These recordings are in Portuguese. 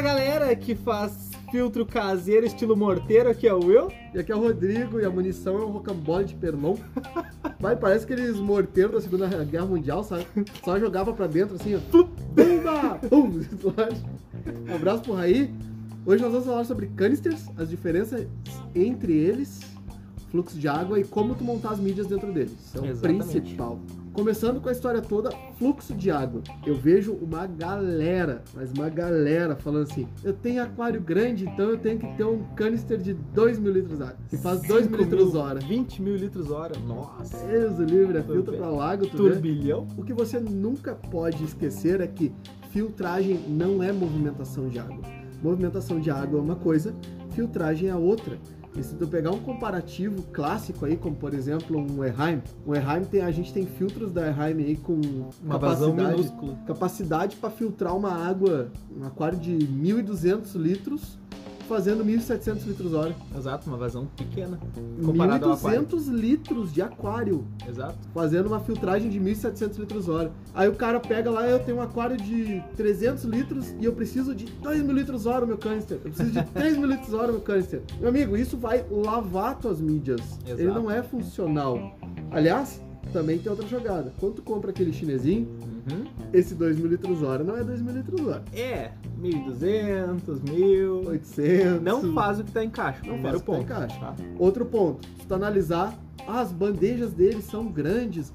Fala galera que faz filtro caseiro estilo morteiro, aqui é o Will. E aqui é o Rodrigo e a munição é um rocambole de perlon. Vai, parece aqueles morteiros da Segunda Guerra Mundial, sabe? Só jogava pra dentro assim, ó. Bumba! Pum! Um abraço pro Raí. Hoje nós vamos falar sobre canisters, as diferenças entre eles, fluxo de água e como tu montar as mídias dentro deles. Isso é o Exatamente. principal. Começando com a história toda, fluxo de água. Eu vejo uma galera, mas uma galera falando assim: eu tenho aquário grande, então eu tenho que ter um canister de 2 mil litros de água, que faz 2 mil litros hora. 20 mil litros hora. Nossa. Deus livre, é filtro pra lago, tu vê? Turbilhão. O que você nunca pode esquecer é que filtragem não é movimentação de água. Movimentação de água é uma coisa, filtragem é outra. E se tu pegar um comparativo clássico aí, como por exemplo um Eheim, o Eheim tem, a gente tem filtros da Eheim aí com Uma capacidade, minúscula. capacidade para filtrar uma água, um aquário de 1.200 litros, fazendo 1.700 litros hora. Exato, uma vazão pequena. Comparado ao aquário. 1.200 litros de aquário Exato. fazendo uma filtragem de 1.700 litros hora. Aí o cara pega lá, eu tenho um aquário de 300 litros e eu preciso de 2 mil litros hora o meu canister. Eu preciso de 3 mil litros hora o meu canister. Meu amigo, isso vai lavar tuas mídias. Exato. Ele não é funcional. Aliás, também tem outra jogada. Quando tu compra aquele chinesinho, Uhum. esse 2 mil litros hora não é 2 mil litros hora. É, 1.200, 1.000. 800. Não faz o que tá em caixa. Não faz o que tá em caixa. tá? Outro ponto, se tu analisar, ah, as bandejas dele são grandes,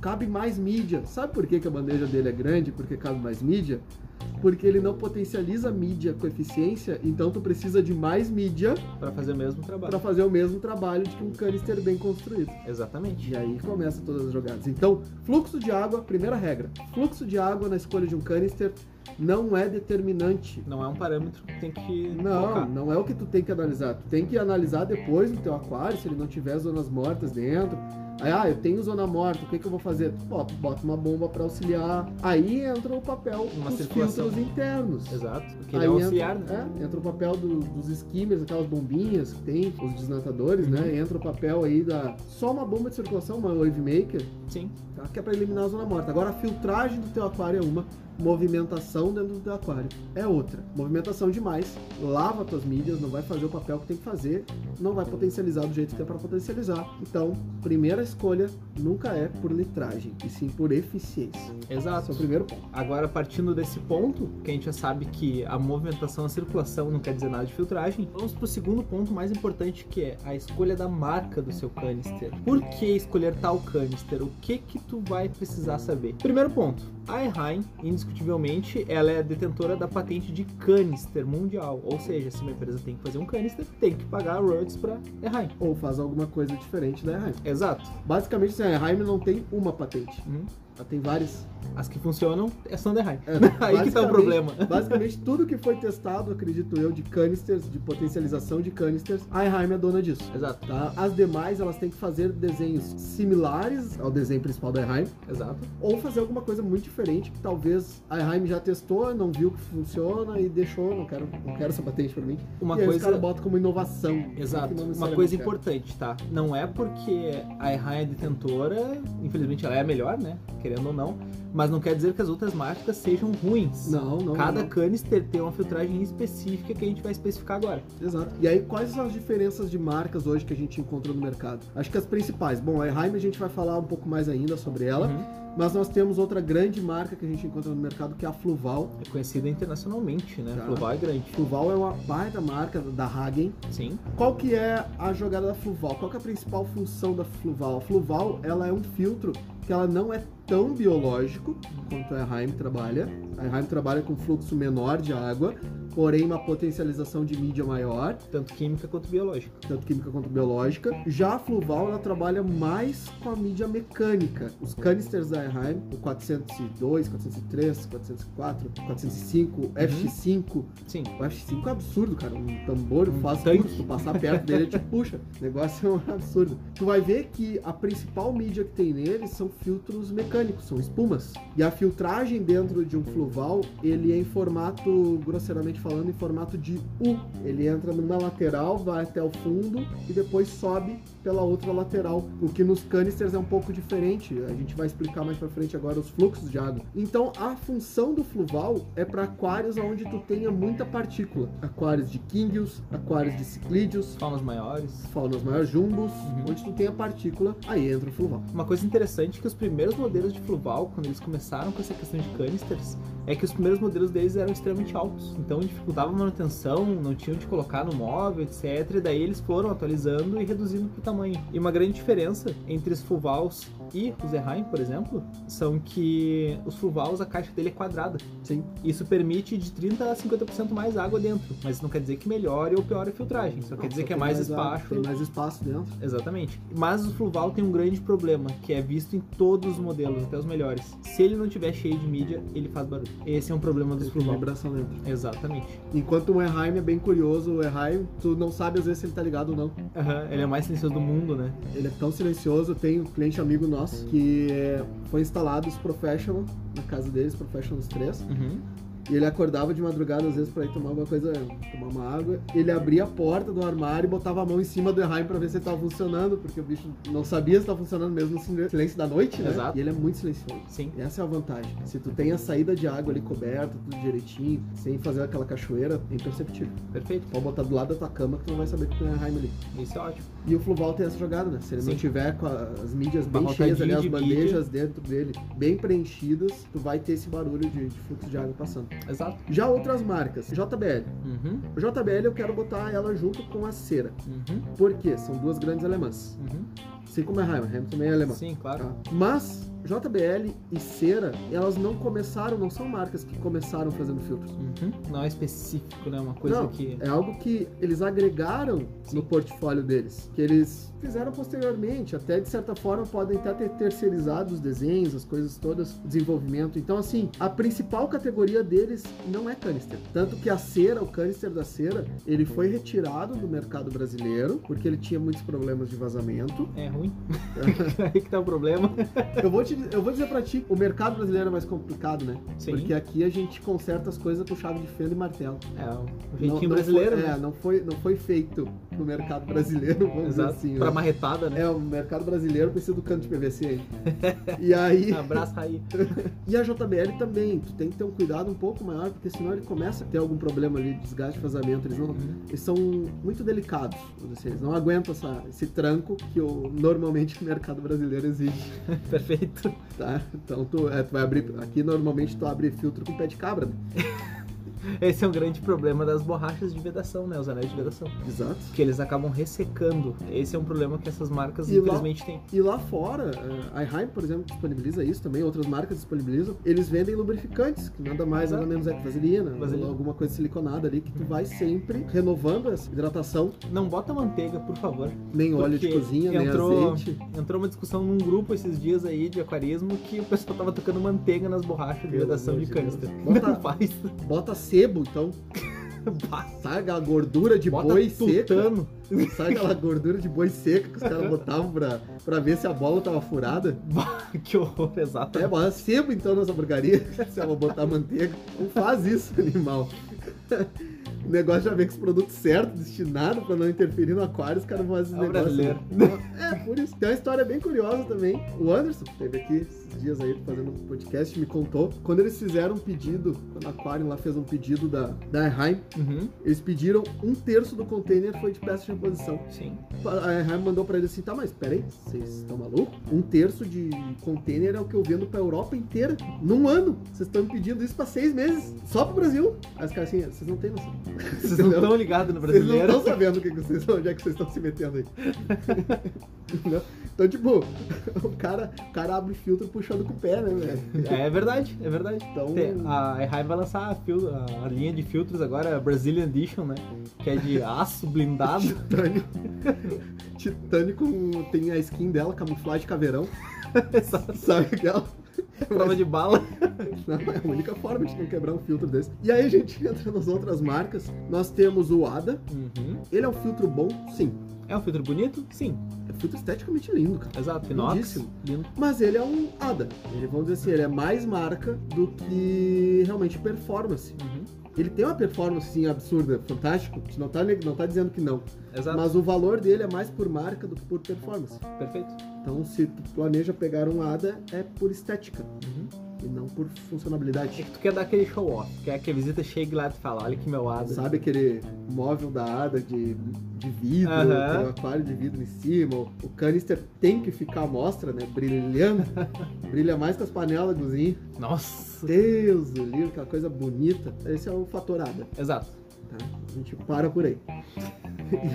cabe mais mídia. Sabe por que, que a bandeja dele é grande? Porque cabe mais mídia? Porque ele não potencializa a mídia com eficiência, então tu precisa de mais mídia Pra fazer o mesmo trabalho. para fazer o mesmo trabalho de que um canister bem construído. Exatamente. E aí começa todas as jogadas. Então, fluxo de água, primeira regra. Fluxo de água na escolha de um canister não é determinante. Não é um parâmetro que tem que Não, colocar. não é o que tu tem que analisar. Tu tem que analisar depois no teu aquário, se ele não tiver zonas mortas dentro. Aí, ah, eu tenho zona morta, o que, que eu vou fazer? Tu bota, bota uma bomba para auxiliar. Aí entra o papel Uma dos circulação. filtros internos. Exato. Ele Aí é auxiliar, entra, né? é, entra o papel do- dos skimmers, aquelas bombinhas que tem, os desnatadores, Uhum. né? Entra o papel aí da. Só uma bomba de circulação, uma wave maker, Sim. tá? que é para eliminar a zona morta. Agora a filtragem do teu aquário é uma, movimentação dentro do aquário é outra. Movimentação demais, lava tuas mídias, não vai fazer o papel que tem que fazer, não vai potencializar do jeito que é para potencializar. Então, primeira escolha nunca é por litragem, e sim por eficiência. Esse Exato. é o primeiro ponto. Agora, partindo desse ponto, que a gente já sabe que a movimentação, a circulação não quer dizer nada de filtragem, vamos pro segundo ponto mais importante, que é a escolha da marca do seu canister. Por que escolher tal canister? O que que tu vai precisar saber? Primeiro ponto, a Eheim, indiscutivelmente, ela é a detentora da patente de canister mundial. Ou seja, se uma empresa tem que fazer um canister, tem que pagar royalties pra Eheim. Ou faz alguma coisa diferente da Eheim. Exato. Basicamente, assim, a Eheim não tem uma patente, Uhum. Ela tem várias. As que funcionam é são da Eheim. É, Aí que tá o problema. Basicamente, tudo que foi testado, acredito eu, de canisters, de potencialização de canisters, a Eheim é dona disso. Exato. Tá? As demais, elas têm que fazer desenhos similares ao desenho principal da Eheim, Exato. ou fazer alguma coisa muito diferente que talvez a Eheim já testou, não viu que funciona e deixou, não quero, não quero essa patente pra mim. Uma e aí os coisa caras botam como inovação. Exato. Uma coisa importante, tá? Não é porque a Erran é detentora, infelizmente ela é a melhor, né? Querendo ou não. Mas não quer dizer que as outras marcas sejam ruins. Não, não. Cada não. canister tem uma filtragem específica que a gente vai especificar agora. Exato. E aí, quais são as diferenças de marcas hoje que a gente encontra no mercado? Acho que as principais. Bom, a Eheim a gente vai falar um pouco mais ainda sobre ela, Uhum. mas nós temos outra grande marca que a gente encontra no mercado que é a Fluval. É conhecida internacionalmente, né? Tá. Fluval é grande. Fluval é uma baita marca da Hagen. Sim. Qual que é a jogada da Fluval? Qual que é a principal função da Fluval? A Fluval, ela é um filtro que ela não é tão biológico quanto a Eheim trabalha. A Eheim trabalha com fluxo menor de água, porém uma potencialização de mídia maior, Tanto química quanto biológica. tanto química quanto biológica. Já a Fluval, ela trabalha mais com a mídia mecânica. Os canisters da Eheim, o 402, 403, 404, 405, FX5, Sim. o F5 é absurdo, cara. Um tambor Um faz tanque. curso, tu passar perto dele te puxa. O negócio é um absurdo. Tu vai ver que a principal mídia que tem nele são filtros mecânicos, são espumas. E a filtragem dentro de um fluval, ele é em formato, grosseiramente falando em formato de U. Ele entra numa lateral, vai até o fundo e depois sobe pela outra lateral. O que nos canisters é um pouco diferente. A gente vai explicar mais pra frente agora os fluxos de água. Então, a função do fluval é para aquários onde tu tenha muita partícula. Aquários de kingios, aquários de ciclídeos, Faunas maiores. faunas maiores jumbos, Uhum. onde tu tenha partícula, aí entra o fluval. Uma coisa interessante é que os primeiros modelos de Fluval, quando eles começaram com essa questão de canisters, é que os primeiros modelos deles eram extremamente altos. Então dificultava a manutenção, não tinham de colocar no móvel, etc. E daí eles foram atualizando e reduzindo o tamanho. E uma grande diferença entre os Fluvals e os Erheim, por exemplo, são que os Fluvals, a caixa dele é quadrada. Sim. Isso permite de 30% a 50% mais água dentro. Mas não quer dizer que melhore ou piore a filtragem. Só quer dizer Só que é mais água, espaço. Tem mais espaço dentro. Exatamente. Mas o Fluval tem um grande problema, que é visto em todos os modelos, até os melhores. Se ele não tiver cheio de mídia, ele faz barulho. Esse é um problema dos Fluval. vibração dentro. Exatamente. Enquanto o Erheim é bem curioso, o Erheim, tu não sabe às vezes se ele tá ligado ou não. Aham, Ele é o mais silencioso do mundo, né? Ele é tão silencioso, tem um cliente amigo nosso que é, foi instalado os Professional na casa deles, Professionals 3. Uhum. E ele acordava de madrugada, às vezes, pra ir tomar alguma coisa, tomar uma água. Ele abria a porta do armário e botava a mão em cima do Erheim pra ver se ele tava funcionando, porque o bicho não sabia se tava funcionando mesmo no silêncio da noite, né? Exato. E ele é muito silencioso. Sim. Essa é a vantagem. Se tu tem a saída de água ali coberta, tudo direitinho, sem fazer aquela cachoeira, é imperceptível. Perfeito. Pode botar do lado da tua cama que tu não vai saber que tem Erheim ali. Isso é ótimo. E o Fluval tem essa jogada, né? Se ele não Sim. tiver com as mídias bem cheias ali, as de bandejas dentro dele bem preenchidas, tu vai ter esse barulho de, de fluxo de água passando. Exato. Já outras marcas, JBL. Uhum. O JBL eu quero botar ela junto com a Cera. Uhum. Por quê? São duas grandes alemãs. Uhum. Assim como a Heim, a Heim também é alemã. Sim, claro. Tá? Mas JBL e Cera, elas não começaram, não são marcas que começaram fazendo filtros. Uhum. Não é específico, né? Uma coisa não, que. é algo que eles agregaram Sim. no portfólio deles, que eles fizeram posteriormente, até de certa forma podem até ter terceirizado os desenhos, as coisas todas, desenvolvimento. Então, assim, a principal categoria deles não é canister. Tanto que a cera, o canister da cera, ele foi retirado do mercado brasileiro, porque ele tinha muitos problemas de vazamento. É ruim. Aí que tá o problema. Eu vou, te, eu vou dizer pra ti, o mercado brasileiro é mais complicado, né? Sim. Porque aqui a gente conserta as coisas com chave de fenda e martelo. É o Não- jeitinho não brasileiro, foi, né? É, não foi, não foi feito no mercado brasileiro, vamos Exato. dizer assim. pra né? marretada, né? É, o mercado brasileiro precisa do canto de PVC aí. e aí, Abraça aí. e a JBL também, tu tem que ter um cuidado um pouco maior, porque senão ele começa a ter algum problema ali de desgaste, vazamento, eles não, Uhum. eles são muito delicados, vamos dizer assim, eles não aguentam essa, esse tranco que o, normalmente o mercado brasileiro exige, Perfeito. tá? Então tu, é, tu vai abrir, aqui normalmente tu abre filtro com pé de cabra, né? Esse é um grande problema das borrachas de vedação, né? Os anéis de vedação. Exato. Que eles acabam ressecando. Esse é um problema que essas marcas, E lá- infelizmente, têm. E lá fora, eh, a Eheim, por exemplo, disponibiliza isso também, outras marcas disponibilizam. Eles vendem lubrificantes, que nada mais, nada Exato. menos é que vaselina, Vaselina. alguma coisa siliconada ali, que tu vai sempre renovando essa hidratação, Não bota manteiga, por favor. nem óleo de cozinha, entrou, nem azeite. Entrou uma discussão num grupo esses dias aí de aquarismo que o pessoal tava tocando manteiga nas borrachas de vedação de de canister. Bota- Não faz. Bota sebo, então, sabe a gordura de Bota boi seca? tutano. Sabe aquela gordura de boi seca que os caras botavam pra, pra ver se a bola tava furada? Que horror, exato. É, bota sebo então nessa porcaria, se ela botar manteiga. Não faz isso, animal. O negócio já vem com os produtos certos, destinados pra não interferir no aquário, os caras fazem esses É o brasileiro. É, por isso. Tem uma história bem curiosa também. O Anderson, que esteve aqui esses dias aí fazendo um podcast, me contou. Quando eles fizeram um pedido, quando a Aquarium lá fez um pedido da, da Erheim, Uhum, eles pediram um terço do container foi de peça de reposição. sim. A Erheim mandou pra ele assim, tá, mas peraí, vocês estão malucos? Um terço de container é o que eu vendo pra Europa inteira, num ano. Vocês estão me pedindo isso pra seis meses, só pro Brasil. Aí os caras assim, vocês não têm noção. Vocês não estão ligados no Vocês não brasileiro. estão sabendo que que vocês, onde é que vocês estão se metendo aí. Então, tipo, o cara, o cara abre filtro puxando com o pé, né, velho? É verdade, é verdade. Então- Tem- a Erheim vai lançar a, fil- a linha de filtros agora, a Brazilian Edition, né? Que é de aço blindado. Titânio com. Tem a skin dela, camuflagem caveirão. Sabe aquela? Prova de bala. Não, é a única forma de não quebrar um filtro desse. E aí a gente entra nas outras marcas. Nós temos o ADA. Uhum. Ele é um filtro bom? Sim. É um filtro bonito? Sim. É um filtro esteticamente lindo, cara. Exato. Inox. Lindo. Mas ele é um ADA. Ele, vamos dizer assim, ele é mais marca do que realmente performance. Uhum. Ele tem uma performance sim, absurda, fantástico. A gente não tá, não tá dizendo que não. Exato. Mas o valor dele é mais por marca do que por performance. Perfeito. Então, se tu planeja pegar um ADA, é por estética Uhum. e não por É funcionalidade. que tu quer dar aquele show off, quer que a visita chegue lá e fala, olha que meu Ada. Sabe aquele móvel da ADA de, de vidro, tem um aquário de vidro em cima, o- o canister tem que ficar à mostra, né? Brilhando. Brilha mais que as panelas, Guzinho. Nossa. Deus do livro, aquela coisa bonita. Esse é o fator ADA. Exato. tá? A gente para por aí.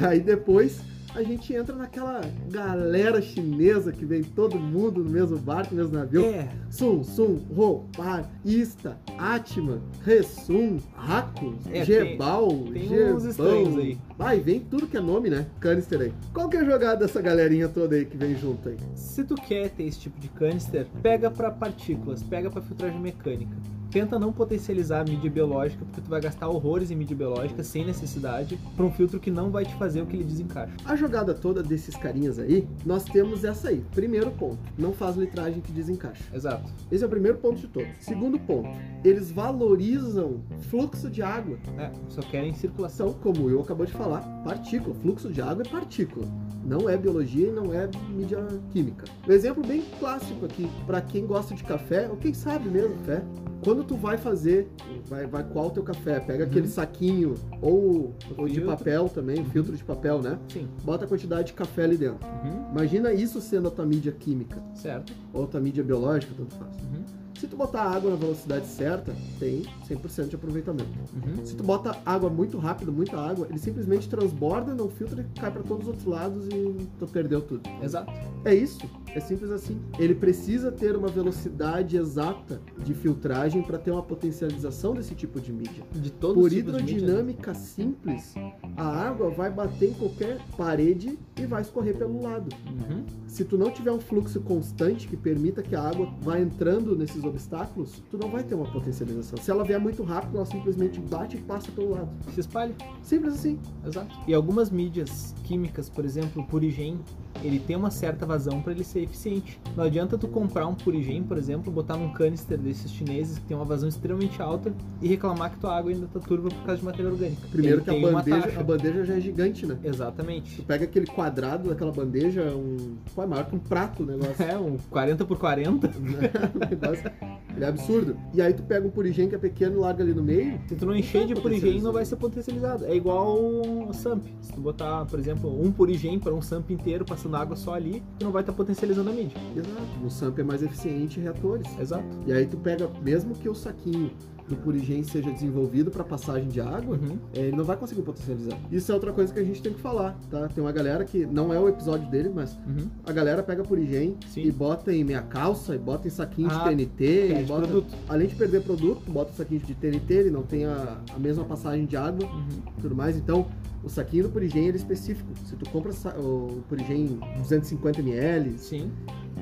E aí depois a gente entra naquela galera chinesa que vem todo mundo no mesmo barco, no mesmo navio. É. Sum, Sum, Ro, Par, Ista, Atman, Resum, Raku, É, Gebal, tem Gebão. uns estranhos aí. Vai, vem tudo que é nome, né? Canister aí. Qual que é a jogada dessa galerinha toda aí que vem junto aí? Se tu quer ter esse tipo de canister, pega pra partículas, pega pra filtragem mecânica. Tenta não potencializar a mídia biológica, porque tu vai gastar horrores em mídia biológica sem necessidade, pra um filtro que não vai te fazer o que ele desencaixa. A jogada toda desses carinhas aí, nós temos essa aí. Primeiro ponto, não faz litragem que desencaixa. Exato. Esse é o primeiro ponto de todos. Segundo ponto, eles valorizam fluxo de água. É, só querem circulação. São, como eu acabou de falar, partícula. Fluxo de água é partícula. Não é biologia e não é mídia química. Um exemplo bem clássico aqui, para quem gosta de café, ou quem sabe mesmo café, quando tu vai fazer, vai, vai coar o teu café, pega aquele saquinho, ou, ou de papel também, filtro de papel, né? Sim. Bota a quantidade de café ali dentro. Uhum. Imagina isso sendo a tua mídia química, Certo. ou a tua mídia biológica, tanto faz. Uhum. Se tu botar água na velocidade certa, tem 100% de aproveitamento. Uhum. Se tu bota água muito rápido, muita água, ele simplesmente transborda, não filtra, cai para todos os outros lados e tu perdeu tudo. Exato. É isso, é simples assim. Ele precisa ter uma velocidade exata de filtragem para ter uma potencialização desse tipo de mídia. De todos Por de mídia, né? hidrodinâmica simples, a água vai bater em qualquer parede e vai escorrer pelo lado. Uhum. Se tu não tiver um fluxo constante que permita que a água vá entrando nesses obstáculos, tu não vai ter uma potencialização. Se ela vier muito rápido, ela simplesmente bate e passa pelo lado. Se espalha. Simples assim. Exato. E algumas mídias químicas, por exemplo, o purigen, ele tem uma certa vazão para ele ser eficiente. Não adianta tu comprar um purigen, por exemplo, botar num canister desses chineses que tem uma vazão extremamente alta e reclamar que tua água ainda tá turva por causa de matéria orgânica. Primeiro Ele que a bandeja, a bandeja já é gigante, né? Tu Exatamente. pega aquele quadrado daquela bandeja, é um. Pô, é maior que um prato o negócio. É, um 40 por 40. O negócio, Ele é absurdo. E aí tu pega um purigem que é pequeno e larga ali no meio. Se tu não encher de Não purigen, não vai ser potencializado. É igual o SAMP. Se tu botar, por exemplo, um purigen para um SAMP inteiro passando água só ali, tu não vai estar potencializando a mídia. Exato. No SAMP é mais eficiente em reatores. Exato. E aí tu pega, mesmo que o saquinho do purigem seja desenvolvido para passagem de água, Uhum. é, ele não vai conseguir potencializar. Isso é outra coisa que a gente tem que falar, tá? Tem uma galera que não é o episódio dele, mas Uhum. a galera pega purigem Sim. e bota em meia calça, e bota em saquinho Ah, de TNT, bota... produto. além de perder produto, bota saquinho de TNT, ele não tem a, a mesma passagem de água Uhum. e tudo mais, então o saquinho do purigem ele é específico. Se tu compra o purigem 250ml, Sim,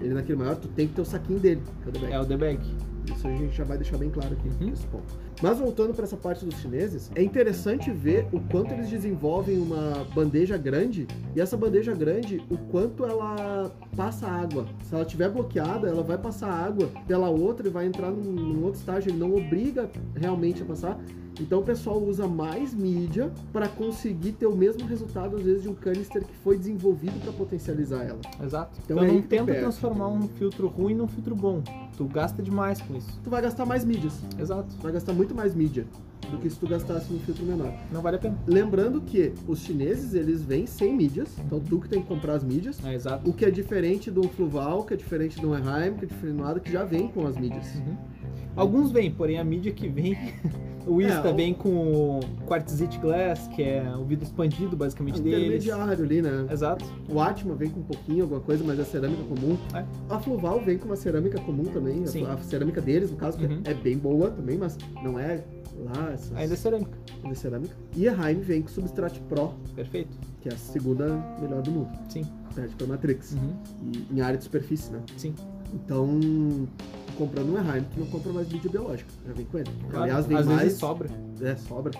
ele naquele maior, tu tem que ter o saquinho dele, que é o The Bag. é o The Bag. Isso a gente já vai deixar bem claro aqui Uhum. nesse ponto. Mas voltando para essa parte dos chineses, é interessante ver o quanto eles desenvolvem uma bandeja grande e essa bandeja grande, o quanto ela passa água. Se ela estiver bloqueada, ela vai passar água pela outra e vai entrar num, num outro estágio. Ele não obriga realmente a passar. Então o pessoal usa mais mídia para conseguir ter o mesmo resultado, às vezes, de um canister que foi desenvolvido para potencializar ela. Exato. Então Então, é não tenta perde. transformar um filtro ruim num filtro bom. Tu gasta demais com isso. Tu vai gastar mais mídias. Exato. Tu vai gastar muito mais mídia do que se tu gastasse num filtro menor. Não vale a pena. Lembrando que os chineses, eles vêm sem mídias, então tu que tem que comprar as mídias. É, exato. O que é diferente do Fluval, que é diferente do Eheim, que é diferente do nada, que já vem com as mídias. Uhum. Alguns vêm, porém a mídia que vem. O Ista É, o- vem com o Quartzite Glass, que é o vidro expandido basicamente deles. Intermediário ali, né? Exato. O Atma vem com um pouquinho, alguma coisa, mas é cerâmica comum. É. A Fluval vem com uma cerâmica comum também. Sim. A, cerâmica deles, no caso, Uhum. é bem boa também, mas não é lá essas Ainda é cerâmica. de cerâmica. E a Heim vem com Substrate Pro, Perfeito. que é a segunda melhor do mundo. Sim. Perde pra Matrix. Uhum. E, em área de superfície, né? Sim. Então, comprando um Eheim, tu não compra mais mídia biológica. Já vem com ele. Claro. Aliás, vem Às mais. vezes sobra. É, sobra.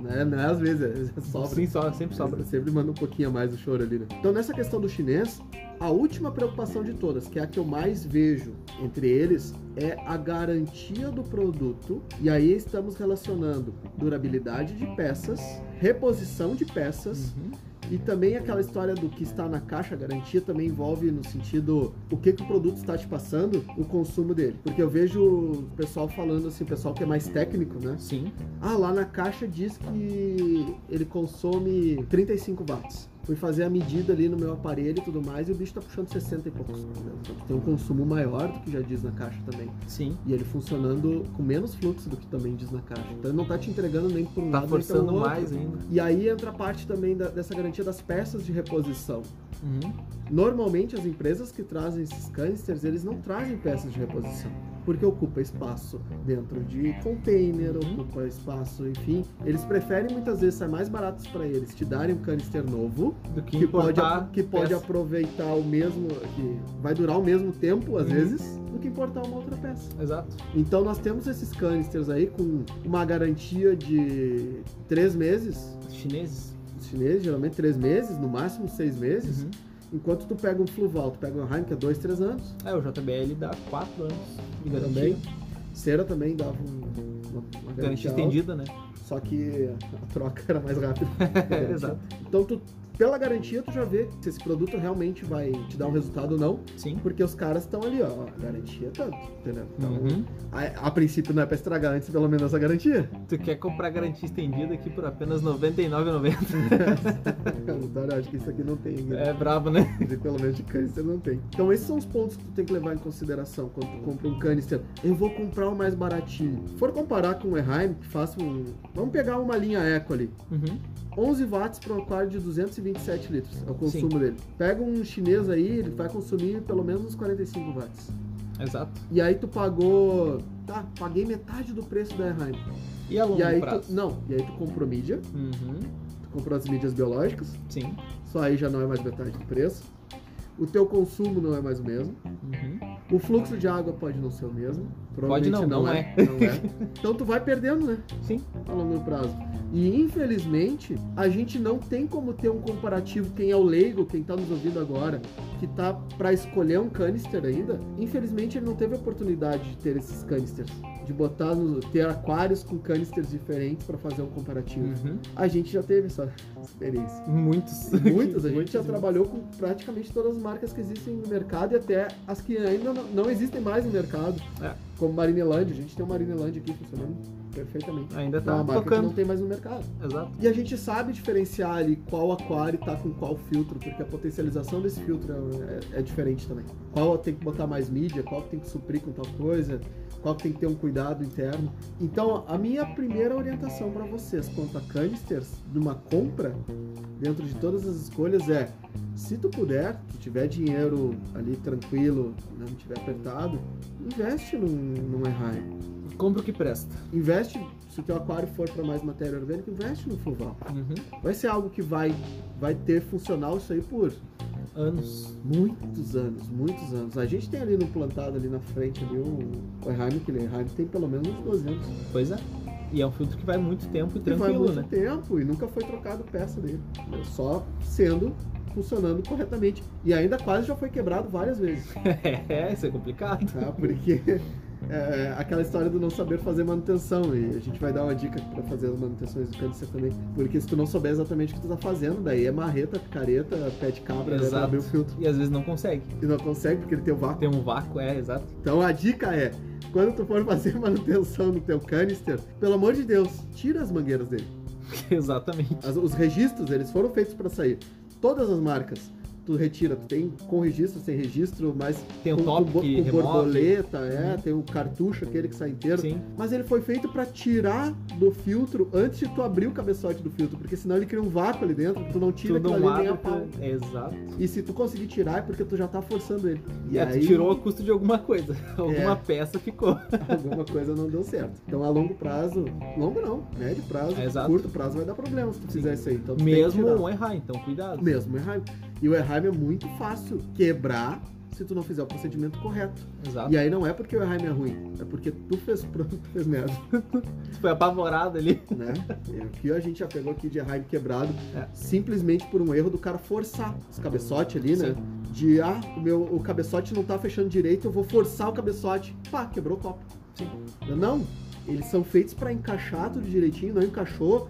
Não é, não é às vezes, é, é sobra. Sim, so, sempre sobra. Sempre manda um pouquinho a mais do choro ali, né? Então, nessa questão do chinês, A última preocupação de todas, que é a que eu mais vejo entre eles, é a garantia do produto. E aí estamos relacionando durabilidade de peças, reposição de peças. Uhum. E também aquela história do que está na caixa, a garantia também envolve no sentido o que, que o produto está te passando, o consumo dele. Porque eu vejo o pessoal falando assim, o pessoal que é mais técnico, né? Sim. Ah, lá na caixa diz que ele consome 35 watts. Fui fazer a medida ali no meu aparelho e tudo mais, e o bicho tá puxando 60 e poucos. entendeu? Então tem um consumo maior do que já diz na caixa também. Sim. E ele funcionando com menos fluxo do que também diz na caixa. Então ele não tá te entregando nem por um Tá lado nem forçando pelo outro. mais ainda. E aí entra a parte também da- dessa garantia das peças de reposição. Uhum. Normalmente as empresas que trazem esses canisters, eles não trazem peças de reposição. Porque ocupa espaço dentro de container, Uhum. ocupa espaço, enfim. Eles preferem muitas vezes ser mais baratos para eles te darem um canister novo, Do que, que pode, que pode peça. aproveitar o mesmo, que vai durar o mesmo tempo às Uhum. vezes, do que importar uma outra peça. Exato. Então nós temos esses canisters aí com uma garantia de três meses, Os chineses. os chineses, geralmente três meses, no máximo seis meses. Uhum. Enquanto tu pega um Fluval, tu pega um Heim, que é dois, três anos. É, o JBL dá 4 anos de garantia. Também. Cera também dava um- uma, uma Garantia garantia alta, estendida, né? Só que a troca era mais rápida. Exato. Então, tu, pela garantia, tu já vê se esse produto realmente vai te dar um resultado ou não. Sim. Porque os caras estão ali, ó, a garantia é tanto, entendeu? Então, Uhum. a, a princípio não é pra estragar antes pelo menos essa garantia. Tu quer comprar garantia estendida aqui por apenas R$ 99,90. Então, eu acho que isso aqui não tem. né? É brabo, né? Pelo menos de canister não tem. Então esses são os pontos que tu tem que levar em consideração quando tu compra um canister. Eu vou comprar o mais baratinho. Se for comparar com o Eheim, que faça um... Vamos pegar uma linha Eco ali. Uhum. 11 watts para um aquário de 227 litros é o consumo dele. Pega um chinês aí, ele vai consumir pelo menos uns 45 watts. Exato. E aí tu pagou... Tá, paguei metade do preço da Eheim. E a longo E aí prazo? tu... Não, e aí tu comprou mídia, Uhum. tu comprou as mídias biológicas, Sim. só aí já não é mais metade do preço. O teu consumo não é mais o mesmo. Uhum. O fluxo de água pode não ser o mesmo. Pode Provavelmente não, não Não é. Então tu vai perdendo, né? Sim. A longo prazo. E infelizmente, a gente não tem como ter um comparativo. Quem é o leigo, quem tá nos ouvindo agora, que tá pra escolher um canister ainda, infelizmente ele não teve a oportunidade de ter esses canisters. De botar no, ter aquários com canisters diferentes pra fazer um comparativo. Uhum. A gente já teve essa experiência. Muitos. Muitas, a gente já Muitos. trabalhou com praticamente todas as marcas que existem no mercado e até as que ainda não- não existem mais no mercado, É. como Marineland. A gente tem o Marineland aqui funcionando perfeitamente. Ainda É tá uma marca que tocando. não tem mais no mercado. Exato. E a gente sabe diferenciar ali qual aquário tá com qual filtro, porque a potencialização desse filtro é, é diferente também. Qual tem que botar mais mídia, qual tem que suprir com tal coisa, qual tem que ter um cuidado interno. Então, a minha primeira orientação para vocês quanto a canisters numa compra, dentro de todas as escolhas, é se tu puder, se tiver dinheiro ali tranquilo, não tiver apertado, investe num, num Erraim. Compra o que presta. Investe, se o teu aquário for para mais matéria orgânica, investe no Fluval. Uhum. Vai ser algo que vai, vai ter funcional isso aí por Anos. muitos anos, muitos anos. A gente tem ali no plantado ali na frente ali o, o Eheim, que tem pelo menos uns 12 anos. Pois é. E é um filtro que vai muito tempo e E vai tranquilo, muito né? tempo e nunca foi trocado peça dele. Só sendo funcionando corretamente. E ainda quase já foi quebrado várias vezes. É, isso é complicado. tá? Porque é aquela história do não saber fazer manutenção. E a gente vai dar uma dica para fazer as manutenções do câncer também. Porque se tu não souber exatamente o que tu tá fazendo, daí é marreta, picareta, pé de cabra, né, pra Exato. abrir o filtro. E às vezes não consegue. E não consegue porque ele tem o vácuo. Tem um vácuo, é, exato. Então a dica é, quando tu for fazer manutenção no teu canister, pelo amor de Deus, tira as mangueiras dele. Exatamente. As- os registros, eles foram feitos para sair. Todas as marcas, tu retira. Tu tem com registro, sem registro, mas Tem o com, top com, com borboleta, é, Uhum. tem o cartucho, aquele que sai inteiro. Sim. Mas ele foi feito para tirar do filtro antes de tu abrir o cabeçote do filtro, porque senão ele cria um vácuo ali dentro, tu não tira Tudo aquilo um ali nem a árbitro. pau. Exato. E se tu conseguir tirar é porque tu já tá forçando ele. E é, aí tu tirou a custo de alguma coisa. Alguma É. peça ficou. alguma coisa não deu certo. Então a longo prazo, longo não, médio prazo, É, curto prazo vai dar problema se tu fizer isso aí. Então tu Mesmo errar, então cuidado. Mesmo Erheim. E o Erheim é muito fácil quebrar se tu não fizer o procedimento correto. Exato. E aí não é porque o Erheim é ruim, é porque tu fez pronto, tu fez merda, Tu foi apavorado ali. né? E o que a gente já pegou aqui de Erheim quebrado, É. simplesmente por um erro do cara forçar os cabeçote ali, né? De, ah, o meu o cabeçote não tá fechando direito, eu vou forçar o cabeçote. Pá, quebrou o copo. Sim. Não, eles são feitos pra encaixar tudo direitinho, não encaixou.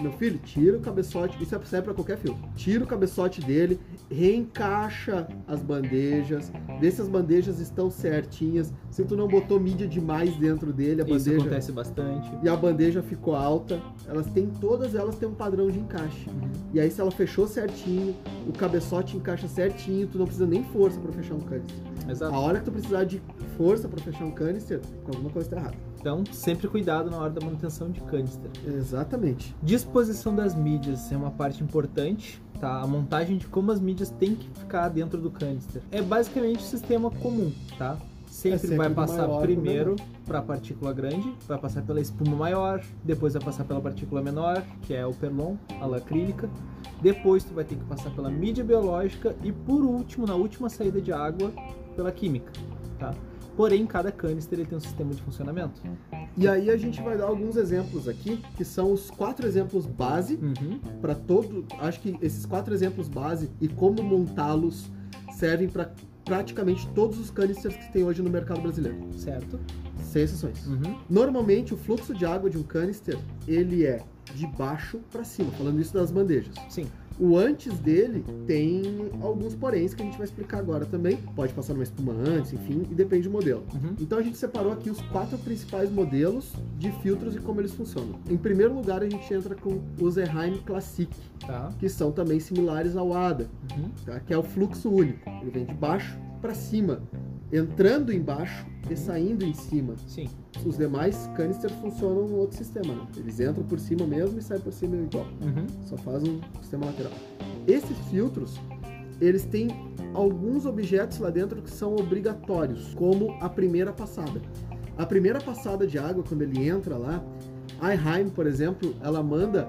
Meu filho, tira o cabeçote, isso serve pra qualquer filtro. Tira o cabeçote dele, reencaixa as bandejas, vê se as bandejas estão certinhas, se tu não botou mídia demais dentro dele, a Isso bandeja acontece bastante. e a bandeja ficou alta, elas têm todas elas têm um padrão de encaixe. E aí se ela fechou certinho, o cabeçote encaixa certinho, tu não precisa nem força pra fechar um canister. Exato. A hora que tu precisar de força pra fechar um canister, alguma coisa tá errada. Então, sempre cuidado na hora da manutenção de canister. Exatamente. Disposição das mídias é uma parte importante, tá? A montagem de como as mídias têm que ficar dentro do canister. É basicamente o sistema comum, tá? Sempre, É sempre vai passar pro primeiro para a partícula grande, vai passar pela espuma maior, depois vai passar pela partícula menor, que é o perlon, a lã acrílica. Depois tu vai ter que passar pela mídia biológica e por último, na última saída de água, pela química, tá? Porém, cada canister ele tem um sistema de funcionamento. E aí a gente vai dar alguns exemplos aqui, que são os quatro exemplos base Uhum. para todo. Acho que esses quatro exemplos base e como montá-los servem para praticamente todos os canisters que tem hoje no mercado brasileiro, Certo? sem exceções. Uhum. Normalmente o fluxo de água de um canister ele é de baixo para cima, falando isso das bandejas. Sim. O antes dele tem alguns poréns que a gente vai explicar agora também. Pode passar numa espuma antes, enfim, e depende do modelo. Uhum. Então a gente separou aqui os quatro principais modelos de filtros e como eles funcionam. Em primeiro lugar, a gente entra com o Zerheim Classic, Tá. que são também similares ao ADA, Uhum. tá? que é o fluxo único. Ele vem de baixo para cima, entrando embaixo e saindo em cima. Sim. Os demais canisters funcionam no outro sistema. Né? Eles entram por cima mesmo e saem por cima igual. Uhum. Só faz um sistema lateral. Esses filtros, eles têm alguns objetos lá dentro que são obrigatórios, como a primeira passada. A primeira passada de água, quando ele entra lá, a Eheim, por exemplo, ela manda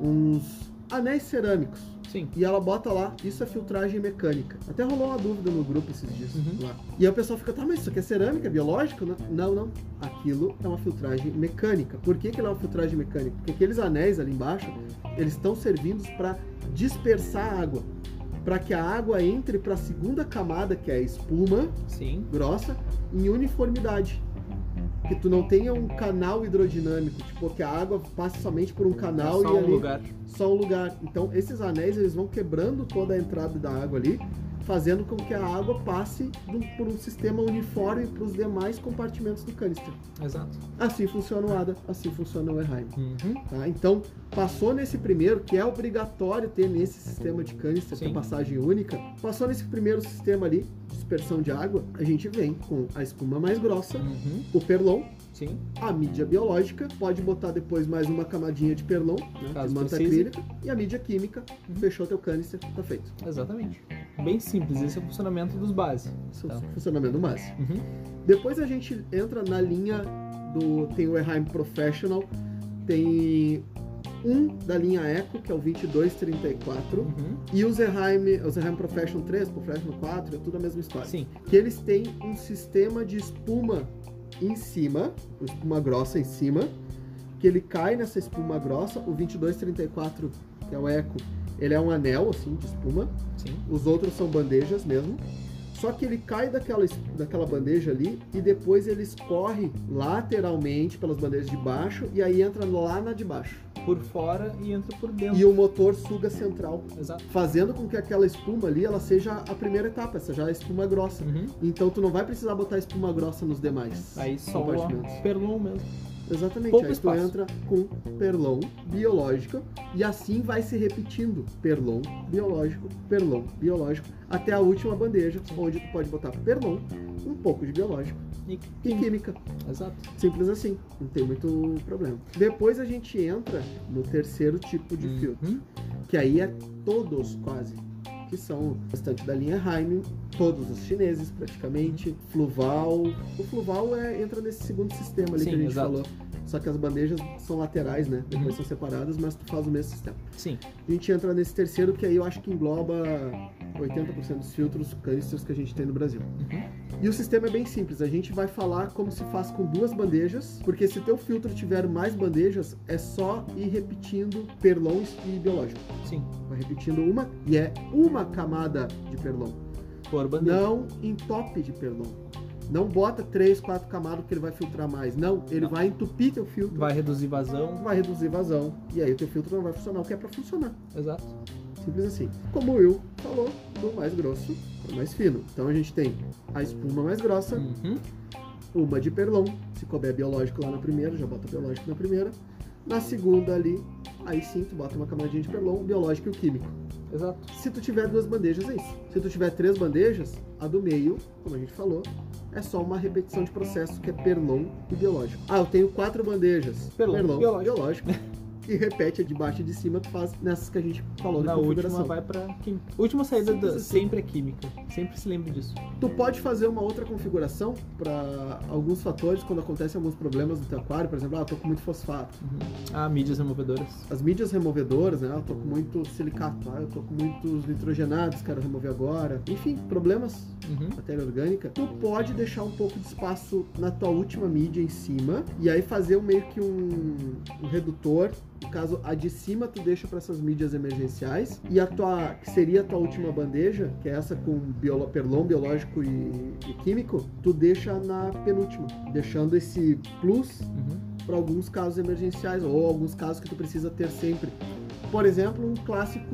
uns anéis cerâmicos. Sim. E ela bota lá, isso é filtragem mecânica. Até rolou uma dúvida no grupo esses dias Uhum. lá. E aí o pessoal fica, tá, mas isso aqui é cerâmica, biológico? Não, não. não. Aquilo é uma filtragem mecânica. Por que, que ela é uma filtragem mecânica? Porque aqueles anéis ali embaixo, eles estão servindo para dispersar a água. Para que a água entre para a segunda camada, que é a espuma Sim. grossa, em uniformidade. Que tu não tenha um canal hidrodinâmico, tipo, que a água passe somente por um canal Só e um ali lugar. só um lugar. Então, esses anéis eles vão quebrando toda a entrada da água ali, fazendo com que a água passe por um sistema uniforme para os demais compartimentos do canister. Exato. Assim funciona o ADA, assim funciona o Eheim. Uhum. Tá? Então, passou nesse primeiro, que é obrigatório ter nesse sistema de canister, Sim. ter passagem única, passou nesse primeiro sistema ali, dispersão de água, a gente vem com a espuma mais grossa, Uhum. o perlon, Sim. a mídia biológica, pode botar depois mais uma camadinha de perlon, né, de manta acrílica, e a mídia química, Uhum. fechou teu canister, tá feito. Exatamente. Bem simples. Esse é o funcionamento dos bases. Esse é o funcionamento máximo. Uhum. Depois a gente entra na linha do. Tem o Eheim Professional, tem um da linha Eco, que é o 2234, Uhum. e o Zerheim, o Zerheim Professional 3, Professional 4, é tudo a mesma história. Sim. Que eles têm um sistema de espuma em cima, espuma grossa em cima, que ele cai nessa espuma grossa, o 2234, que é o Eco, ele é um anel assim de espuma, Sim. os outros são bandejas mesmo. Só que ele cai daquela, daquela bandeja ali e depois ele escorre lateralmente pelas bandejas de baixo e aí entra lá na de baixo. Por fora e entra por dentro. E o motor suga central, Exato. fazendo com que aquela espuma ali ela seja a primeira etapa, essa já é a espuma grossa. Uhum. Então tu não vai precisar botar espuma grossa nos demais Aí só o perlon mesmo. Exatamente. Pouco aí espaço. tu entra com perlon biológico e assim vai se repetindo. Perlon biológico, perlon biológico, até a última bandeja, onde tu pode botar perlon, um pouco de biológico E... e química. Exato. Simples assim, não tem muito problema. Depois a gente entra no terceiro tipo de filtro, Uhum. que aí é todos quase. Que são o restante da linha Heim, todos os chineses praticamente, Fluval. O Fluval é, entra nesse segundo sistema ali Sim, que a gente exato. falou. Só que as bandejas são laterais, né? Depois Uhum. são separadas, mas tu faz o mesmo sistema. Sim. A gente entra nesse terceiro que aí eu acho que engloba 80% dos filtros canisters que a gente tem no Brasil. Uhum. E o sistema é bem simples. A gente vai falar como se faz com duas bandejas, porque se teu filtro tiver mais bandejas, é só ir repetindo perlon e biológico. Sim, Vai repetindo uma e é uma camada de perlon. por bandeja. Não entope de perlon. Não bota três, quatro camadas que ele vai filtrar mais. Não, ele Não. vai entupir teu filtro, Vai reduzir vazão. vai reduzir vazão e aí o teu filtro não vai funcionar o que é pra funcionar. Exato. Simples assim. Como o Will falou, do mais grosso pro mais fino. Então a gente tem a espuma mais grossa, Uhum. uma de perlon. Se couber biológico lá na primeira, já bota biológico na primeira. Na segunda ali, aí sim tu bota uma camadinha de perlon, biológico e o químico. Exato. Se tu tiver duas bandejas, é isso. Se tu tiver três bandejas, a do meio, como a gente falou, é só uma repetição de processo que é perlon e biológico. Ah, eu tenho quatro bandejas. Perlon, biológico. biológico. E repete a de baixo e de cima, tu faz nessas que a gente falou Na de última configuração. vai pra química. Última saída Simples da- assim. sempre é química. Sempre se lembre disso. Tu pode fazer uma outra configuração para alguns fatores quando acontecem alguns problemas no teu aquário, por exemplo, ah, eu tô com muito fosfato. Uhum. Ah, mídias removedoras. As mídias removedoras, né? Eu tô com muito silicato, ah, eu tô com muitos nitrogenados, quero remover agora. Enfim, problemas Uhum. matéria orgânica, tu pode deixar um pouco de espaço na tua última mídia em cima e aí fazer um, meio que um, um redutor. No caso, a de cima tu deixa para essas mídias emergenciais e a tua, que seria a tua última bandeja, que é essa com biolo, perlon biológico e, e químico, tu deixa na penúltima, deixando esse plus Uhum. para alguns casos emergenciais ou alguns casos que tu precisa ter sempre. Por exemplo, um clássico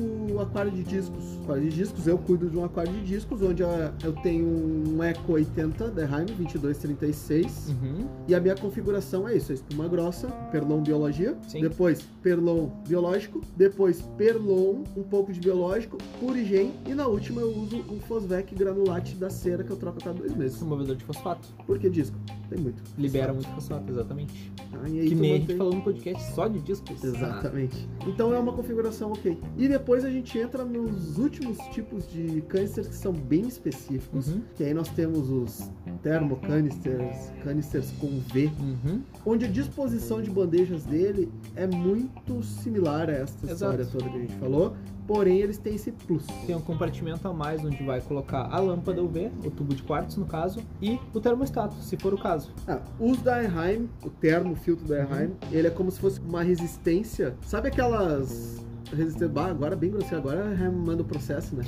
aquário de discos. Aquário de discos, eu cuido de um aquário de discos onde eu tenho um Eco 80 Derheim 2236 Uhum. e a minha configuração é isso, é espuma grossa, perlon biologia, Sim. depois perlon biológico, depois perlon, um pouco de biológico, purigen e na última eu uso um Fosvec granulate da cera que eu troco a cada dois meses. Removedor de fosfato. Porque disco, tem muito. Libera muito fosfato, exatamente. Ah, e aí que nem a mantém- gente falou no podcast só de discos. Exatamente. Então é uma configuração ok. E depois a gente entra nos últimos tipos de canisters que são bem específicos. Uhum. Que aí nós temos os termocanisters, canisters com V, Uhum. onde a disposição de bandejas dele é muito similar a esta Exato. história toda que a gente falou. Porém, eles têm esse plus. Tem um compartimento a mais onde vai colocar a lâmpada UV, o tubo de quartzo no caso, e o termostato, se for o caso. Ah, os da Erheim, o termo filtro da Erheim, Uhum. ele é como se fosse uma resistência. Sabe aquelas resistências. Bah, agora bem grosseiro, agora manda o processo, né?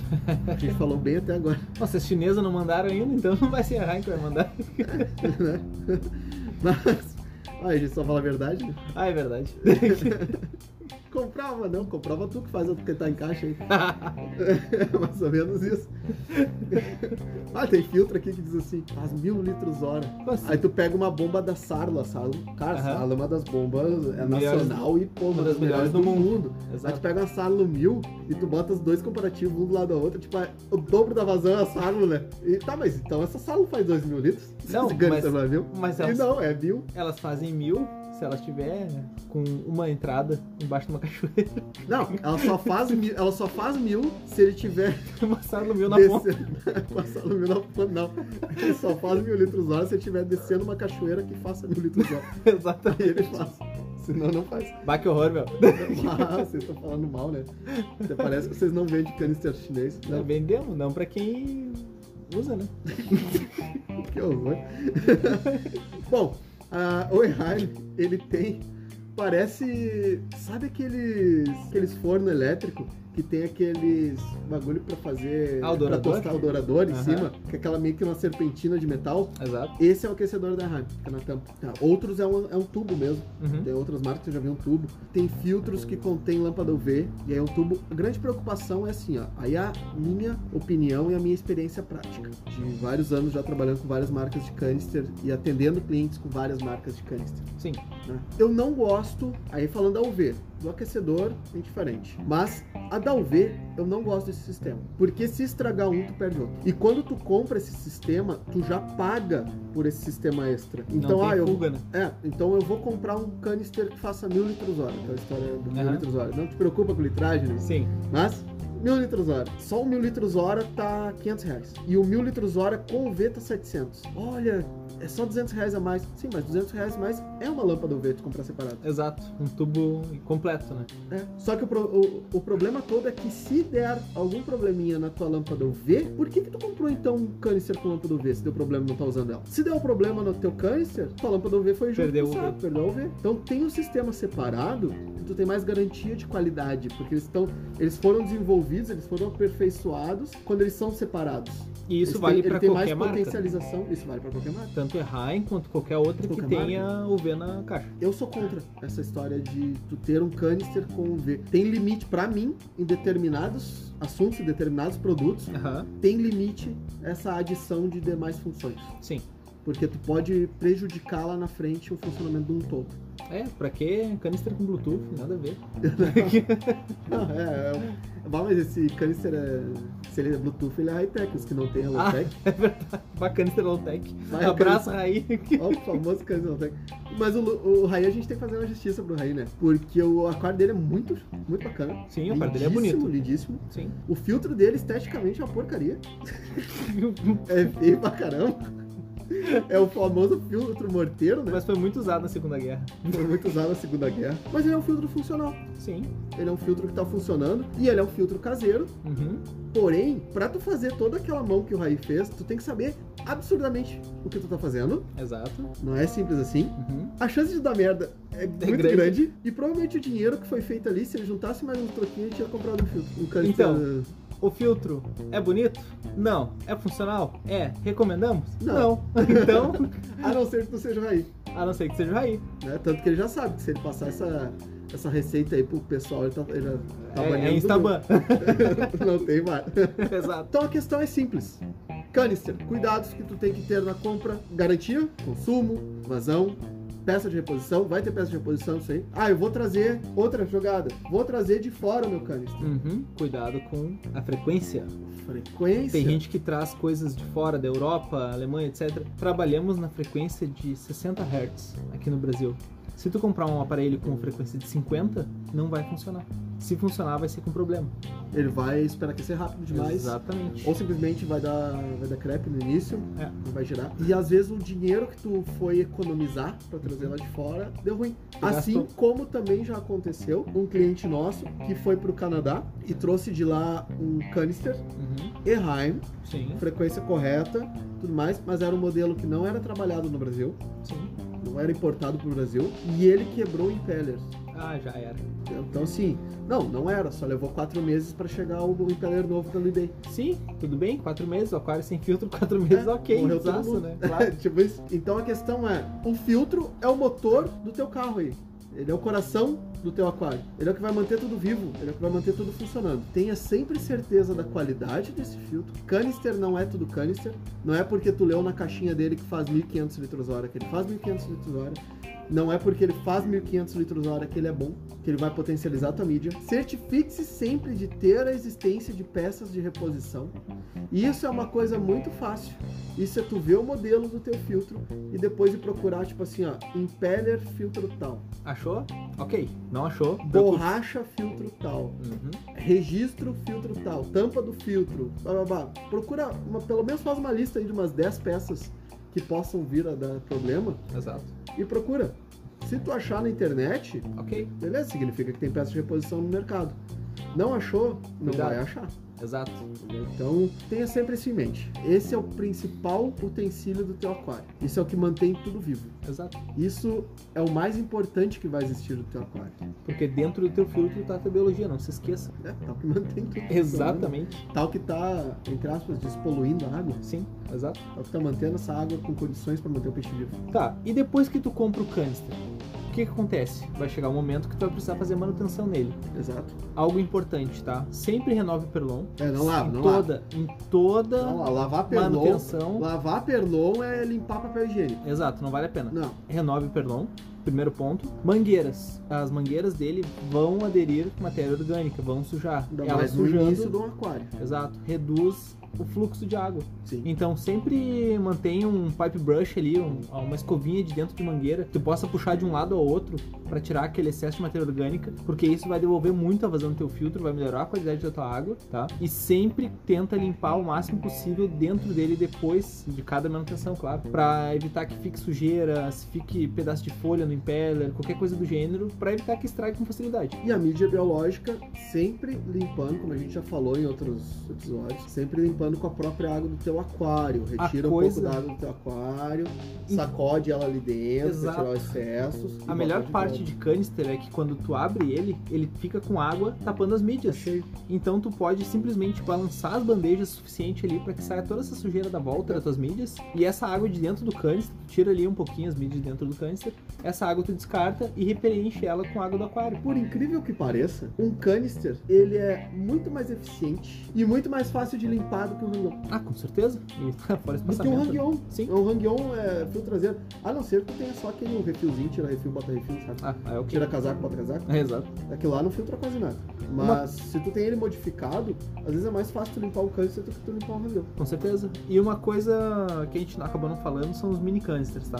A gente falou bem até agora. Nossa, as chinesas não mandaram ainda, então não vai ser a Rain que vai mandar. né? Mas. Ah, a gente só fala a verdade, né? Ah, é verdade. Comprova, não, comprova tu que faz o que tá em caixa aí. É mais ou menos isso. Ah, tem filtro aqui que diz assim, faz mil litros hora. Nossa, Aí tu pega uma bomba da Sarla, Sarla. Cara, Aham. Sarla é uma das bombas, é Melhores- nacional e pô, uma das melhores do mundo. Aí tu pega uma Sarlo 1000 e tu bota os dois comparativos um do lado da outra, tipo, é o dobro da vazão é a Sarlo, né? E tá, mas então essa Sarlo faz 2 mil litros? Não, mas- é mil? Mas E elas, não, é mil. elas fazem mil se elas tiver com uma entrada embaixo de uma cachoeira. Não, ela só faz mil, ela só faz mil se ele tiver sala mil na ponta. descendo. Passando mil na ponta, não. Ele só faz mil litros hora se ele estiver descendo uma cachoeira que faça mil litros hora. Aí Exatamente. ele faz. Senão não faz. Bah, que horror, meu. Ah, vocês estão falando mal, né? Até parece que vocês não vendem canister chinês. Não Não, vendemos, não pra quem usa, né? que horror. Bom, a Oeheim, ele tem. Parece. Sabe aqueles. aqueles forno elétrico que tem aqueles bagulho pra fazer. Ah, o pra tostar o dourador em Aham. cima, que é aquela meio que uma serpentina de metal. Exato. Esse é o aquecedor da Heim, fica na tampa. Outros é um, é um tubo mesmo. Uhum. Tem outras marcas que eu já vi um tubo. Tem filtros que contém lâmpada UV e aí é um tubo. A grande preocupação é assim, ó. Aí a minha opinião e a minha experiência prática. De vários anos já trabalhando com várias marcas de canister e atendendo clientes com várias marcas de canister. Sim. né? Eu não gosto, aí falando da UV, do aquecedor é diferente. Mas a da UV, eu não gosto desse sistema. Porque se estragar um, tu perde outro. E quando tu compra esse sistema, tu já paga por esse sistema extra. Então, ah, eu. fuga, né? É, então eu vou comprar um canister que faça mil litros hora, aquela história do mil litros hora. Não te preocupa com litragem, né? Sim. Mas mil litros hora. Só o mil litros hora tá 500 reais. E o mil litros hora com UV tá 700. Olha, é só 200 reais a mais. Sim, mas 200 reais a mais é uma lâmpada UV tu comprar separado. Exato, um tubo completo, né? É. Só que o, o- o problema todo é que se der algum probleminha na tua lâmpada UV, por que que tu comprou então um canister com lâmpada UV se deu problema e não tá usando ela? Se deu um problema no teu canister, tua lâmpada UV foi junto Perdeu o UV. perdeu UV. Então tem um sistema separado e tu tem mais garantia de qualidade, porque eles estão, eles foram desenvolvidos, eles foram aperfeiçoados quando eles são separados. E isso Eles vale tem qualquer mais marca. potencialização, isso vale pra qualquer marca. Tanto Erraim quanto qualquer outra Qualquer que tenha UV na caixa. Eu sou contra essa história de tu ter um canister com UV. Tem limite pra mim em determinados assuntos, em determinados produtos, Aham, tem limite essa adição de demais funções, sim. Porque tu pode prejudicar lá na frente o funcionamento de um todo. É, pra que canister com Bluetooth? Nada a ver. Não, é, é, Bah, mas esse canister é, se ele é Bluetooth, ele é high-tech, os que não tem é Ah, low-tech. é verdade. Bacana esse low-tech. Abraço, Raí. Ó, o famoso canister low-tech. Mas o, o Raí, a gente tem que fazer uma justiça pro Raí, né? Porque o aquário dele é muito, muito bacana. Sim, o aquário dele é bonito. Lindíssimo. Sim. O filtro dele, esteticamente, é uma porcaria. É feio pra caramba. É o famoso filtro morteiro, né? Mas foi muito usado na Segunda Guerra. Foi muito usado na Segunda Guerra. Mas ele é um filtro funcional. Sim. Ele é um filtro que tá funcionando. E ele é um filtro caseiro. Uhum. Porém, pra tu fazer toda aquela mão que o Raí fez, tu tem que saber absurdamente o que tu tá fazendo. Exato. Não é simples assim. Uhum. A chance de dar merda é muito grande. grande. E provavelmente o dinheiro que foi feito ali, se ele juntasse mais uns troquinhos, ele tinha comprado um filtro. Um. Então. O filtro é bonito? Não. É funcional? É. Recomendamos? Não. Então, A não ser que tu seja o Raí. a não ser que seja o Raí. né? Tanto que ele já sabe que se ele passar essa, essa receita aí pro pessoal, ele, tá, ele tá É, banhando é Instaban. Não tem mais. Exato. Então a questão é simples. Canister, cuidados que tu tem que ter na compra, garantia, consumo, vazão, peça de reposição, vai ter peça de reposição isso aí. Ah, eu vou trazer outra jogada, vou trazer de fora o meu canister. Uhum. Cuidado com a frequência. Frequência. Tem gente que traz coisas de fora, da Europa, Alemanha, etc. Trabalhamos na frequência de 60 Hz aqui no Brasil. Se tu comprar um aparelho com frequência de 50, não vai funcionar. Se funcionar, vai ser com problema. Ele vai esperar aquecer rápido demais. Exatamente. Ou simplesmente vai dar, vai dar crepe no início, É. não vai girar. E às vezes o dinheiro que tu foi economizar pra trazer lá de fora deu ruim. Assim como também já aconteceu, um cliente nosso que foi pro Canadá e trouxe de lá um canister Uhum. Eheim, Sim, frequência correta, tudo mais, mas era um modelo que não era trabalhado no Brasil, sim. Não era importado pro Brasil, e ele quebrou o impeller. Ah, já era. Então assim, não, não era, só levou quatro meses pra chegar o impeller novo da Lidei. Sim, tudo bem, quatro meses, o aquário sem filtro, quatro meses, É, ok, morreu mundo. né? Claro. tipo isso. Então a questão é, o filtro é o motor do teu carro aí. Ele é o coração do teu aquário. Ele é o que vai manter tudo vivo. Ele é o que vai manter tudo funcionando. Tenha sempre certeza da qualidade desse filtro. Canister não é tudo canister. Não é porque tu leu na caixinha dele que faz 1500 litros hora que ele faz 1500 litros hora. Não é porque ele faz 1500 litros hora que ele é bom, que ele vai potencializar a tua mídia. Certifique-se sempre de ter a existência de peças de reposição. E isso é uma coisa muito fácil. Isso é tu ver o modelo do teu filtro e depois ir procurar, tipo assim, ó, impeller filtro tal, Achou? Ok. Não achou? Borracha filtro tal, Uhum. registro filtro tal, tampa do filtro, blá, blá, blá. Procura, uma, pelo menos faz uma lista aí de umas 10 peças que possam vir a dar problema Exato. e procura. Se tu achar na internet, Ok. beleza, significa que tem peça de reposição no mercado. Não achou, não Cuidado. vai achar. Exato. Então, tenha sempre isso em mente. Esse é o principal utensílio do teu aquário. Isso é o que mantém tudo vivo. Exato. Isso é o mais importante que vai existir no teu aquário. Porque dentro do teu filtro tá a tua biologia, não se esqueça. É tal que mantém tudo funcionando. Exatamente. Tal que tá, entre aspas, despoluindo a água. Sim, exato. Tal que tá mantendo essa água com condições para manter o peixe vivo. Tá, e depois que tu compra o canister, que, que acontece? Vai chegar um momento que tu vai precisar fazer manutenção nele. Exato. Algo importante, tá? Sempre renove o perlon. É, não lava, em não toda, Em toda Não, lavar perlon. manutenção. Lavar perlon é limpar papel higiênico. Exato, não vale a pena. Não. Renove o perlon. Primeiro ponto. Mangueiras. As mangueiras dele vão aderir matéria orgânica, vão sujar. Ainda Elas mais sujando. um aquário. Exato. Reduz o fluxo de água. Sim. Então sempre mantenha um pipe brush ali, um- uma escovinha de dentro de mangueira, que tu possa puxar de um lado ao outro para tirar aquele excesso de matéria orgânica, porque isso vai devolver muito a vazão do teu filtro, vai melhorar a qualidade da tua água, tá? E sempre tenta limpar o máximo possível dentro dele depois de cada manutenção, claro, para evitar que fique sujeira, se fique pedaço de folha no impeller, qualquer coisa do gênero, para evitar que estrague com facilidade. E a mídia biológica sempre limpando, como a gente já falou em outros episódios, sempre limpando com a própria água do teu aquário. Retira um coisa- pouco da água do teu aquário, sacode ela ali dentro Exato. tirar os excessos. A melhor botar parte de canister é que quando tu abre ele, ele fica com água tapando as mídias. Cheio. Então tu pode simplesmente balançar as bandejas o suficiente ali para que saia toda essa sujeira da volta das tuas mídias. E essa água de dentro do canister, tira ali um pouquinho as mídias de dentro do canister. Essa água tu descarta e repreenche ela com água do aquário. Por incrível que pareça, um canister ele é muito mais eficiente e muito mais fácil de limpar do que um hang-on. Ah, com certeza. E fora Do que um hang-on. Sim. Um hang-on é fio traseiro. A não ser que tenha só aquele refilzinho, tira refil, bota refil, sabe? Ah, é ok. Tira casaco, bota casaco. É, exato. Aquilo lá não filtra quase nada. Mas se tu tem ele modificado, às vezes é mais fácil tu limpar o canister do que tu limpar um hang-on. Com certeza. E uma coisa que a gente acabou não falando são os mini canisters, tá?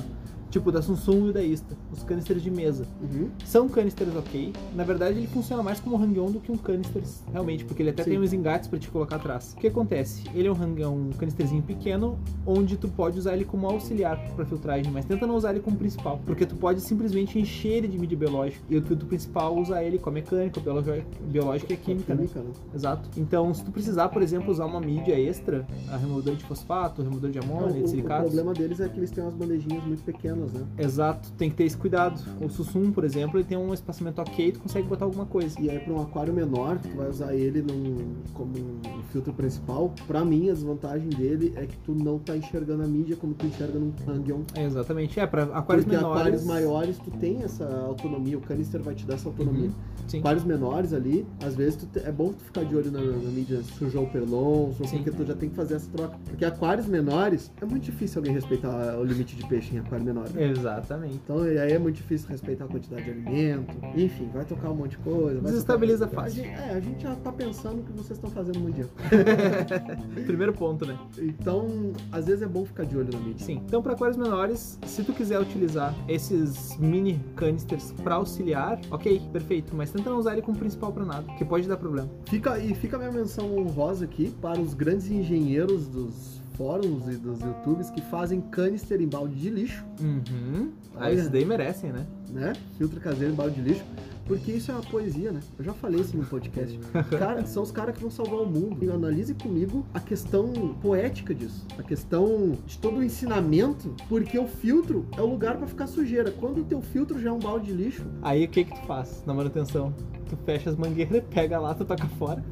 Tipo da Samsung e da Ista, os canisters de mesa. Uhum. São canisters ok. Na verdade, ele funciona mais como hang-on do que um canister realmente, porque ele até Sim. tem uns engates pra te colocar atrás. O que acontece? Ele é um, hang um canisterzinho pequeno, onde tu pode usar ele como auxiliar pra filtragem, mas tenta não usar ele como principal, porque tu pode simplesmente encher ele de mídia biológica e o filtro principal usar ele com a mecânica, biológica, biológica e química, né? Química, né? Exato. Então, se tu precisar, por exemplo, usar uma mídia extra, a removedor de fosfato, removedor de amônia, Não, de o, o silicatos. problema deles é que eles têm umas bandejinhas muito pequenas, né? Exato, tem que ter esse cuidado. O Sussum, por exemplo, ele tem um espaçamento ok, tu consegue botar alguma coisa. E aí para um aquário menor, tu vai usar ele num, como um filtro principal, pra mim a desvantagem dele é que tu não tá enxergando a mídia como tu enxerga num hang-on. É, exatamente. É, pra aquários Porque menores. aquários maiores tu tem essa autonomia, o canister vai te dar essa autonomia. Uhum. Aquários menores ali, às vezes tu é bom tu ficar de olho na, na mídia sujou o perlon, porque tu já tem que fazer essa troca. Porque aquários menores, é muito difícil alguém respeitar o limite de peixe em aquário menor. Exatamente. Então e aí é muito difícil respeitar a quantidade de alimento. Enfim, vai tocar um monte de coisa. Desestabiliza tocar- fácil. A gente- é, a gente já tá pensando que vocês estão fazendo no dia. Primeiro ponto, né? Então, às vezes é bom ficar de olho na mídia. Sim. Então, para aquários menores, se tu quiser utilizar esses mini canisters para auxiliar, ok, perfeito. Mas tenta não usar ele como principal para nada, que pode dar problema. Fica, e fica a minha menção honrosa aqui para os grandes engenheiros dos fóruns e dos youtubes que fazem canister em balde de lixo, Uhum. Ah, Olha. esses daí merecem, né? né? Filtro caseiro em balde de lixo. Porque isso é uma poesia, né? Eu já falei isso no podcast. Cara, são os caras que vão salvar o mundo. E analise comigo a questão poética disso. A questão de todo o ensinamento. Porque o filtro é o lugar pra ficar sujeira. Quando o teu filtro já é um balde de lixo, Aí o que que tu faz na manutenção? Tu fecha as mangueiras, pega a lata, toca fora.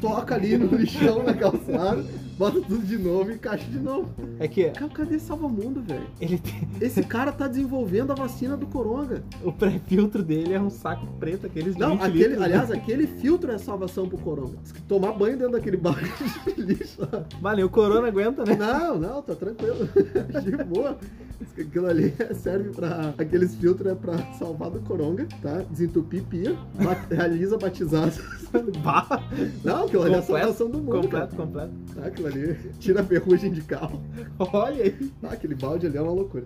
toca ali no lixão, na calçada, bota tudo de novo e encaixa de novo. É que Cara, cadê salva mundo, velho? ele tem, Esse cara tá desenvolvendo a vacina do coronga. o pré-filtro dele é um saco preto, aqueles Não, 20 aquele, litros, né? aliás, aquele filtro é salvação pro coronga. Tomar banho dentro daquele balde de lixo. Valeu, o corona aguenta, né? Não, não, tá tranquilo. De boa. Aquilo ali serve pra. Aqueles filtros é pra salvar do coronga, tá? Desentupir pia, bat- realiza batizados. Bah, Não, aquilo ali é a Completo, salvação do mundo, completo, completo. cara. Tá, aquilo ali tira a ferrugem de carro. Olha aí. Ah, aquele balde ali é uma loucura.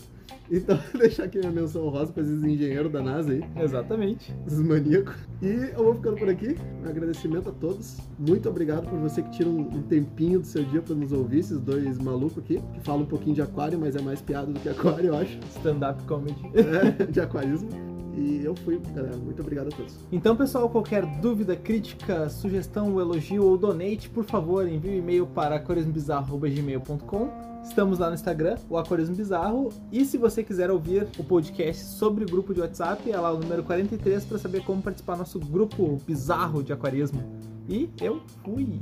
Então, deixar aqui minha menção rosa pra esses engenheiros da NASA aí, Exatamente. esses maníacos. E eu vou ficando por aqui. Um agradecimento a todos. Muito obrigado por você que tira um, um tempinho do seu dia pra nos ouvir, esses dois malucos aqui, que falam um pouquinho de aquário, mas é mais piada do que aquário, eu acho. Stand-up comedy. É, de aquarismo. E eu fui, galera. Muito obrigado a todos. Então, pessoal, qualquer dúvida, crítica, sugestão, elogio ou donate, por favor, envie um e-mail para aquarismobizarro.gmail.com. Estamos lá no Instagram, o Aquarismo Bizarro. E se você quiser ouvir o podcast sobre o grupo de WhatsApp, é lá o número 43 para saber como participar do nosso grupo bizarro de aquarismo. E eu fui!